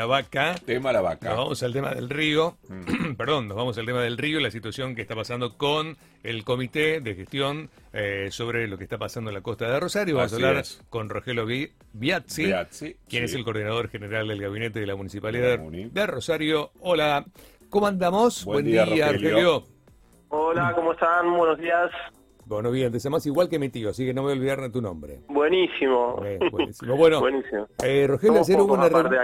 la vaca. Tema la vaca. Nos vamos al tema del río. Mm. Perdón, nos vamos al tema del río y la situación que está pasando con el comité de gestión eh, sobre lo que está pasando en la costa de Rosario. Vamos Así a hablar es. con Rogelio Vi- Biazzi, Biazzi, quien sí. es el coordinador general del gabinete de la municipalidad Muni. de Rosario. Hola, ¿cómo andamos? Buen día, Rogelio. Hola, ¿cómo están? Buenos días. Bueno, bien, te llamas igual que mi tío, así que no me voy a olvidar de tu nombre. Buenísimo. Eh, buenísimo. Bueno, Buenísimo. eh, Rogelio, ayer hubo una reunión.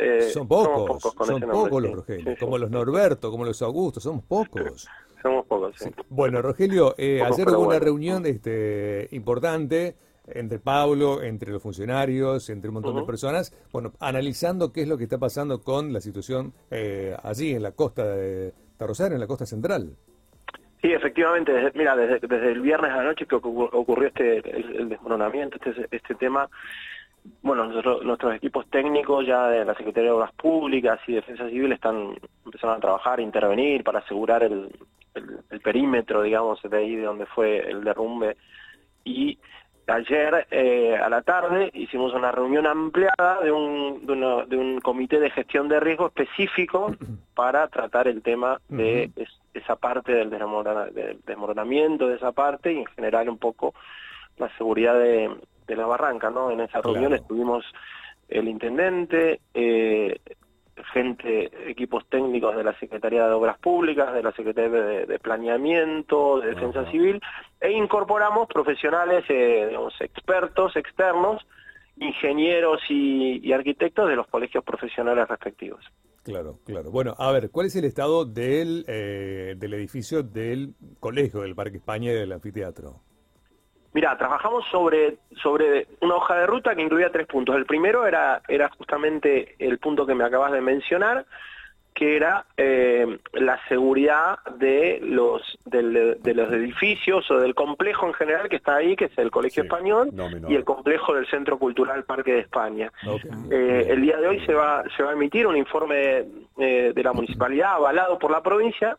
eh, Son pocos, con son nombre, pocos los sí. Rogelio, Sí, sí. como los Norberto, como los Augusto, somos pocos. Somos pocos, sí. Bueno, Rogelio, eh, Pocos, ayer hubo una reunión este, importante entre Pablo, entre los funcionarios, entre un montón de personas, bueno, analizando qué es lo que está pasando con la situación eh, allí en la costa de, Rosario, en la costa central. Sí, efectivamente. Desde, mira, desde, el viernes a la noche que ocurrió, este el, desmoronamiento, este, este tema, bueno, nuestros equipos técnicos ya de la Secretaría de Obras Públicas y Defensa Civil están empezando a trabajar, intervenir para asegurar el- el perímetro, digamos, de ahí de donde fue el derrumbe. Y ayer eh, a la tarde hicimos una reunión ampliada de un, de, una- de un comité de gestión de riesgo específico para tratar el tema de es- esa parte del, desmorona- del desmoronamiento de esa parte y en general un poco la seguridad de, de la barranca, ¿no? En esa reunión Claro. estuvimos el intendente, eh, gente, equipos técnicos de la Secretaría de Obras Públicas, de la Secretaría de, de Planeamiento, de Defensa. Civil, e incorporamos profesionales, eh, digamos, expertos externos, ingenieros y, y arquitectos de los colegios profesionales respectivos. Claro, claro. Bueno, a ver, ¿cuál es el estado del, eh, del edificio del colegio del Parque España y del anfiteatro? Mira, trabajamos sobre, sobre una hoja de ruta que incluía tres puntos. El primero era, era justamente el punto que me acabas de mencionar, que era eh, la seguridad de los, de los edificios o del complejo en general que está ahí, que es el Colegio Sí, Español, no y el complejo del Centro Cultural Parque de España. Eh, el día de hoy se va, se va a emitir un informe eh, de la municipalidad avalado por la provincia,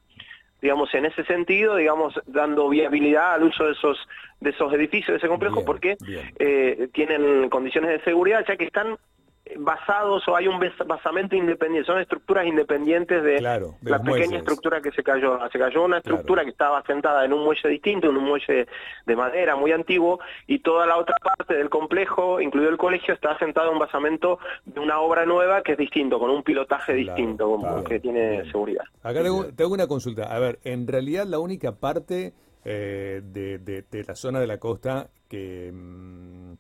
digamos, en ese sentido, digamos, dando viabilidad al uso de esos, de esos edificios, de ese complejo, Bien, porque bien. eh, tienen condiciones de seguridad, ya que están basados o hay un bas- basamento independiente, son estructuras independientes de Claro, de la pequeña muelles. estructura que se cayó. Se cayó una Claro. estructura que estaba asentada en un muelle distinto, en un muelle de madera muy antiguo, y toda la otra parte del complejo, incluido el colegio, está asentada en un basamento de una obra nueva que es distinto, con un pilotaje Claro, distinto, como claro. que tiene Bien. seguridad. Acá te hago, te hago una consulta. A ver, en realidad la única parte eh, de, de- de la zona de la costa que, mm,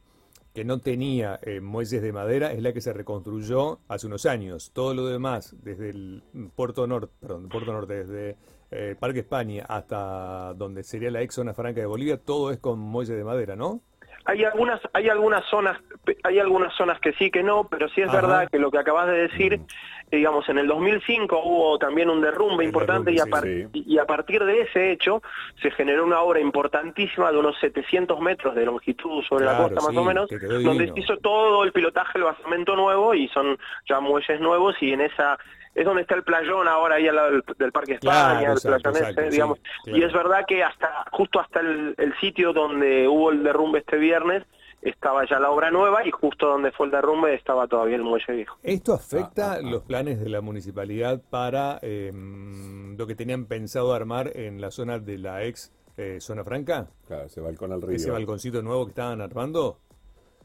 que no tenía eh, muelles de madera es la que se reconstruyó hace unos años. Todo lo demás, desde el Puerto Norte, perdón, Puerto Norte, desde eh, Parque España hasta donde sería la ex zona franca de Bolivia, todo es con muelles de madera, ¿no? Hay algunas, hay algunas zonas, hay algunas zonas que sí, que no, pero sí es Ajá. verdad que lo que acabas de decir, Mm. digamos, en el 2005 hubo también un derrumbe El importante derrumbe, y, a sí, par- sí. y a partir de ese hecho se generó una obra importantísima de unos 700 metros de longitud sobre la costa más o menos, donde se hizo todo el pilotaje, el basamento nuevo y son ya muelles nuevos y en esa es donde está el playón ahora ahí al lado del, del Parque Claro, España, el exacto, playón ese, exacto, sí, digamos. claro. Y es verdad que hasta justo hasta el, el sitio donde hubo el derrumbe este viernes estaba ya la obra nueva y justo donde fue el derrumbe estaba todavía el muelle viejo. ¿Esto afecta Ah, ah, ah. los planes de la municipalidad para eh, lo que tenían pensado armar en la zona de la ex eh, zona franca? Claro, ese balcón al río. Ese balconcito nuevo que estaban armando.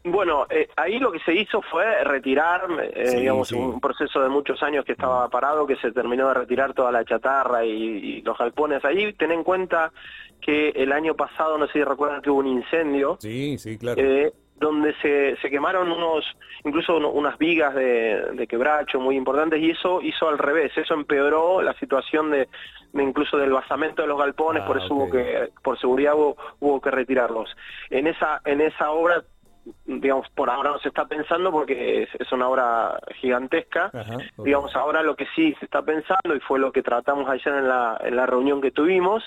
Bueno, eh, ahí lo que se hizo fue retirar, eh, Sí, digamos, sí. Mm. un proceso de muchos años que estaba parado, que se terminó de retirar toda la chatarra y, y los galpones ahí. Ten en cuenta que el año pasado, no sé si recuerdan que hubo un incendio, Sí, sí, claro. eh, donde se, se quemaron unos, incluso uno- unas vigas de, de quebracho muy importantes y eso hizo al revés, eso empeoró la situación de, de incluso del basamento de los galpones, Ah, por eso ok. hubo que, por seguridad hubo, hubo que retirarlos. En esa, en esa obra, digamos, por ahora no se está pensando porque es, es una obra gigantesca. Ajá, ok. Digamos, ahora lo que sí se está pensando y fue lo que tratamos ayer en la, en la reunión que tuvimos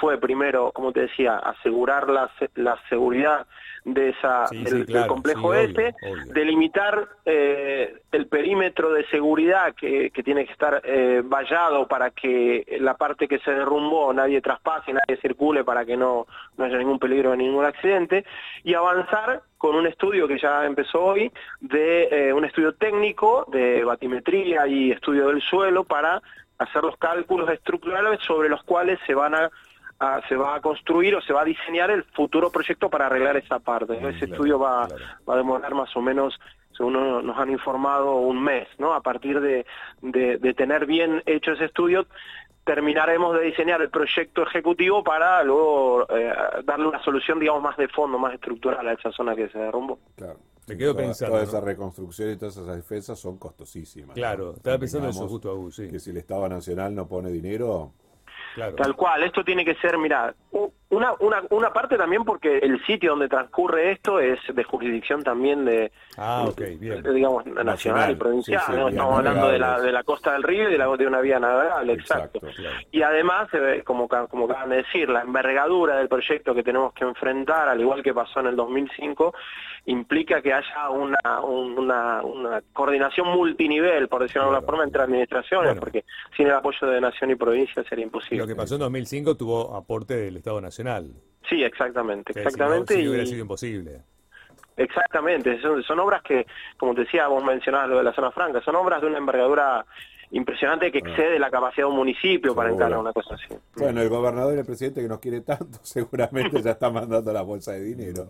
fue primero, como te decía, asegurar la, la seguridad de esa del, complejo ese, delimitar eh, el perímetro de seguridad que, que tiene que estar eh, vallado para que la parte que se derrumbó nadie traspase, nadie circule para que no, no haya ningún peligro de ningún accidente y avanzar con un estudio que ya empezó hoy de eh, un estudio técnico de batimetría y estudio del suelo para hacer los cálculos estructurales sobre los cuales se van a se va a construir o se va a diseñar el futuro proyecto para arreglar esa parte. Ese estudio va, va a demorar más o menos según nos han informado, un mes, ¿no? A partir de, de, tener bien hecho ese estudio, terminaremos de diseñar el proyecto ejecutivo para luego eh, darle una solución, digamos, más de fondo, más estructural a esa zona que se derrumbó. Claro. Te quedo pensando. Toda esa reconstrucción y todas esas defensas son costosísimas. Claro, estaba pensando en eso justo, Agus, sí. Que si el Estado Nacional no pone dinero, Tal cual, esto tiene que ser, mira, una, una, una parte también porque el sitio donde transcurre esto es de jurisdicción también de, ah, digamos, nacional, y provincial, estamos hablando de la, de la costa del río y de, la, de una vía navegable, exacto. Y además, como, como acaban de decir, la envergadura del proyecto que tenemos que enfrentar, al igual que pasó en el 2005, implica que haya una, una, una coordinación multinivel, por decirlo de alguna forma, entre administraciones, porque sin el apoyo de nación y provincia sería imposible. Lo que pasó en 2005 tuvo aporte del Estado Nacional. Sí, exactamente, exactamente. y hubiera sido imposible. Exactamente, son, son obras que, como te decía, vos mencionabas lo de la zona franca, son obras de una envergadura impresionante que excede la capacidad de un municipio para encarar una cosa así. Bueno, el gobernador y el presidente que nos quiere tanto seguramente ya está mandando la bolsa de dinero.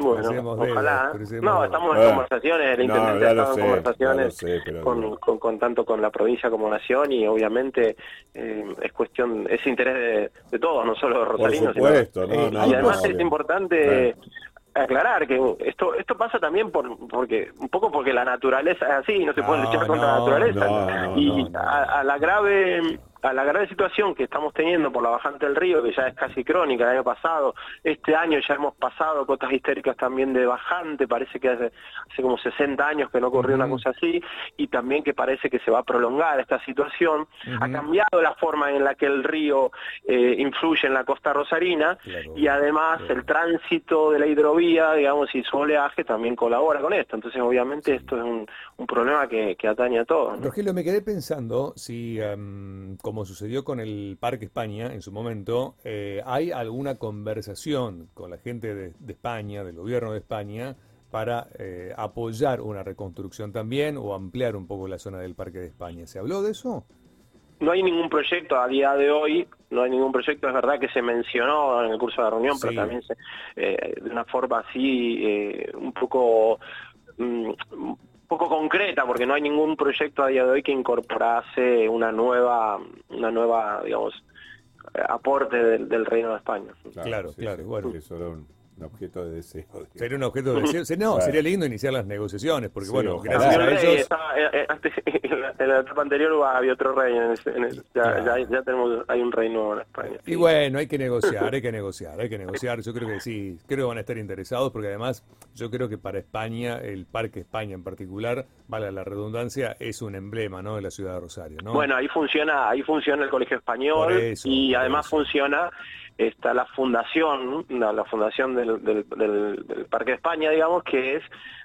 bueno, ojalá. no, estamos en conversaciones, el intendente ha estado en conversaciones con, con, tanto con la provincia como nación y obviamente eh, es cuestión, es interés de, todos, no solo de rosarinos. Por supuesto, no, no, y además es importante aclarar que esto esto pasa también por porque un poco porque la naturaleza es así no se puede luchar contra la naturaleza. y a, la grave a la grave situación que estamos teniendo por la bajante del río, que ya es casi crónica el año pasado, este año ya hemos pasado cotas histéricas también de bajante, parece que hace, hace como 60 años que no ocurrió una cosa así, y también que parece que se va a prolongar esta situación. Ha cambiado la forma en la que el río eh, influye en la costa rosarina, y además el tránsito de la hidrovía, digamos, y su oleaje también colabora con esto. Entonces, obviamente, esto es un, problema que, atañe a todos. Rogelio, me quedé pensando si... como sucedió con el Parque España en su momento, eh, ¿hay alguna conversación con la gente de, España, del gobierno de España, para eh, apoyar una reconstrucción también o ampliar un poco la zona del Parque de España? ¿Se habló de eso? No hay ningún proyecto a día de hoy, no hay ningún proyecto, es verdad que se mencionó en el curso de la reunión, pero también eh, de una forma así un poco... Poco concreta porque no hay ningún proyecto a día de hoy que incorporase una nueva una nueva digamos aporte del, Reino de España. Claro claro, bueno un objeto de deseo. Sería un objeto de deseo. No, sería lindo iniciar las negociaciones, porque bueno, gracias a ellos... Eh, eh, en la etapa anterior había otro rey, ya, tenemos, hay un reino en España. Y bueno, hay que negociar, hay que negociar, hay que negociar. Yo creo que sí, creo que van a estar interesados, porque además yo creo que para España, el Parque España en particular, vale la redundancia, es un emblema ¿no? de la ciudad de Rosario. ¿no? Bueno, ahí funciona, ahí funciona el Colegio Español y además funciona está la fundación, la, fundación del, del, Parque de España, digamos, que es,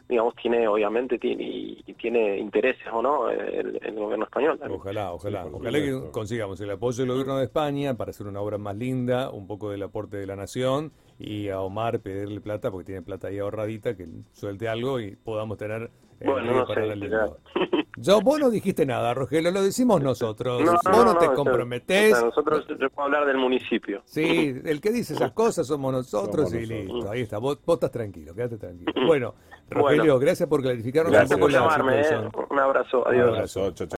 digamos, tiene, obviamente, tiene, y, tiene intereses, ¿o no?, el, gobierno español. Ojalá, ojalá, ojalá que consigamos el apoyo del gobierno de España para hacer una obra más linda, un poco del aporte de la nación, y a Omar pedirle plata, porque tiene plata ahí ahorradita, que suelte algo y podamos tener bueno, no sé, Yo, vos no dijiste nada, Rogelio, lo decimos nosotros. vos no, te comprometés. nosotros, yo puedo hablar del municipio. Sí, el que dice esas cosas somos nosotros y listo. Ahí está, vos, estás tranquilo, quédate tranquilo. Bueno, Rogelio, gracias por clarificarnos un poco la situación. ¿eh? Un abrazo, adiós. Un abrazo,